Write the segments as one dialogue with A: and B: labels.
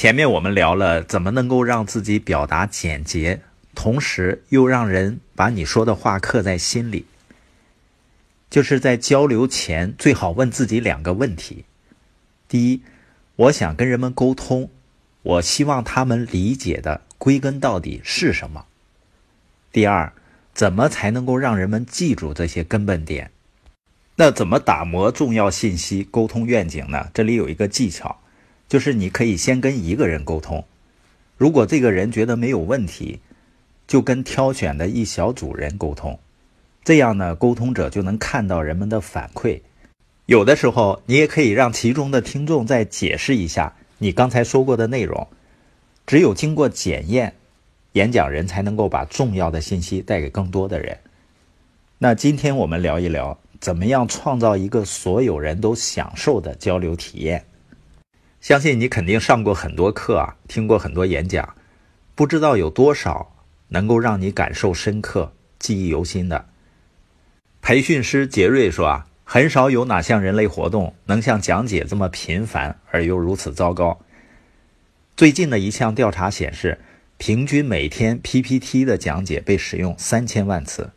A: 前面我们聊了怎么能够让自己表达简洁，同时又让人把你说的话刻在心里。就是在交流前，最好问自己两个问题：第一，我想跟人们沟通，我希望他们理解的归根到底是什么？第二，怎么才能够让人们记住这些根本点？那怎么打磨重要信息、沟通愿景呢？这里有一个技巧，就是你可以先跟一个人沟通，如果这个人觉得没有问题，就跟挑选的一小组人沟通。这样呢，沟通者就能看到人们的反馈。有的时候，你也可以让其中的听众再解释一下你刚才说过的内容。只有经过检验，演讲人才能够把重要的信息带给更多的人。那今天我们聊一聊，怎么样创造一个所有人都享受的交流体验。相信你肯定上过很多课啊，听过很多演讲，不知道有多少能够让你感受深刻、记忆犹新的。培训师杰瑞说：“啊，很少有哪项人类活动能像讲解这么频繁而又如此糟糕。最近的一项调查显示，平均每天 PPT 的讲解被使用三千万次。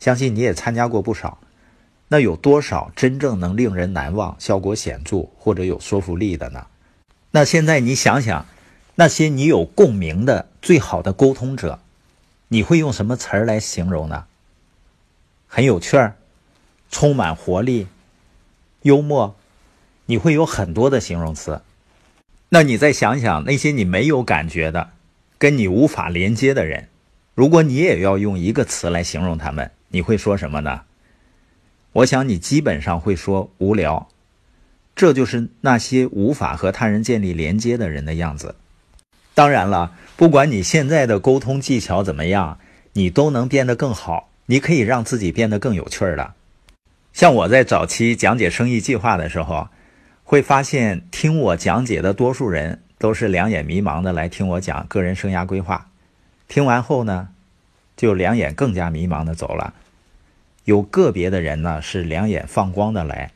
A: 相信你也参加过不少。那有多少真正能令人难忘、效果显著或者有说服力的呢？那现在你想想，那些你有共鸣的最好的沟通者，你会用什么词儿来形容呢？”很有趣儿，充满活力，幽默，你会有很多的形容词。那你再想想那些你没有感觉的、跟你无法连接的人，如果你也要用一个词来形容他们，你会说什么呢？我想你基本上会说无聊。这就是那些无法和他人建立连接的人的样子。当然了，不管你现在的沟通技巧怎么样，你都能变得更好。你可以让自己变得更有趣儿了。像我在早期讲解生意计划的时候，会发现听我讲解的多数人都是两眼迷茫的来听我讲个人生涯规划。听完后呢，就两眼更加迷茫的走了。有个别的人呢是两眼放光的来，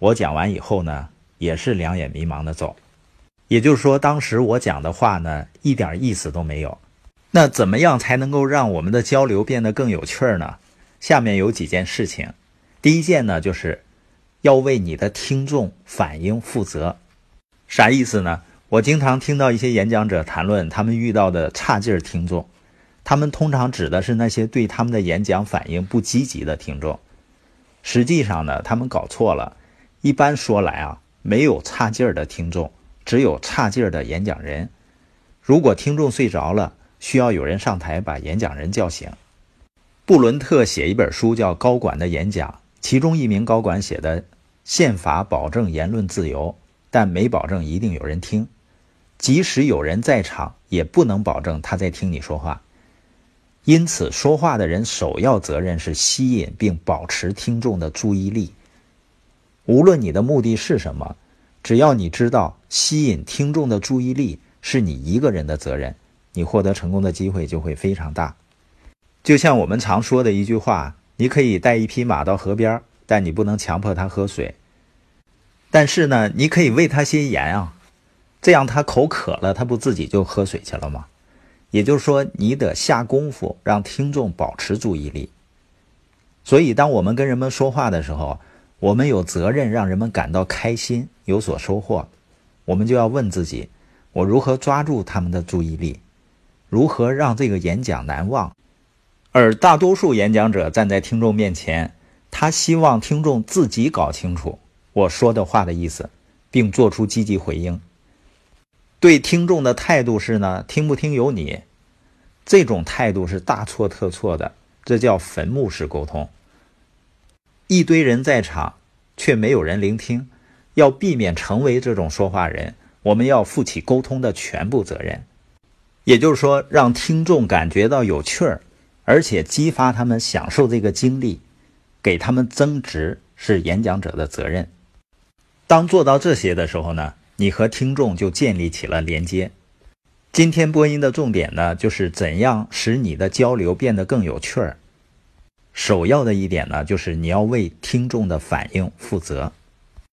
A: 我讲完以后呢，也是两眼迷茫的走。也就是说，当时我讲的话呢，一点意思都没有。那怎么样才能够让我们的交流变得更有趣呢？下面有几件事情。第一件呢，就是要为你的听众反应负责。啥意思呢？我经常听到一些演讲者谈论他们遇到的差劲儿听众，他们通常指的是那些对他们的演讲反应不积极的听众。实际上呢，他们搞错了。一般说来啊，没有差劲儿的听众，只有差劲儿的演讲人。如果听众睡着了，需要有人上台把演讲人叫醒。布伦特写一本书叫《高管的演讲》，其中一名高管写的：“宪法保证言论自由，但没保证一定有人听。即使有人在场，也不能保证他在听你说话。因此，说话的人首要责任是吸引并保持听众的注意力。无论你的目的是什么，只要你知道吸引听众的注意力是你一个人的责任。”你获得成功的机会就会非常大，就像我们常说的一句话：你可以带一匹马到河边，但你不能强迫它喝水。但是呢，你可以喂它些盐啊，这样它口渴了，它不自己就喝水去了吗？也就是说，你得下功夫让听众保持注意力。所以，当我们跟人们说话的时候，我们有责任让人们感到开心，有所收获。我们就要问自己：我如何抓住他们的注意力？如何让这个演讲难忘？而大多数演讲者站在听众面前，他希望听众自己搞清楚我说的话的意思，并做出积极回应。对听众的态度是呢，听不听由你。这种态度是大错特错的，这叫坟墓式沟通。一堆人在场，却没有人聆听。要避免成为这种说话人，我们要负起沟通的全部责任。也就是说，让听众感觉到有趣儿，而且激发他们享受这个经历，给他们增值，是演讲者的责任。当做到这些的时候呢，你和听众就建立起了连接。今天播音的重点呢，就是怎样使你的交流变得更有趣儿。首要的一点呢，就是你要为听众的反应负责。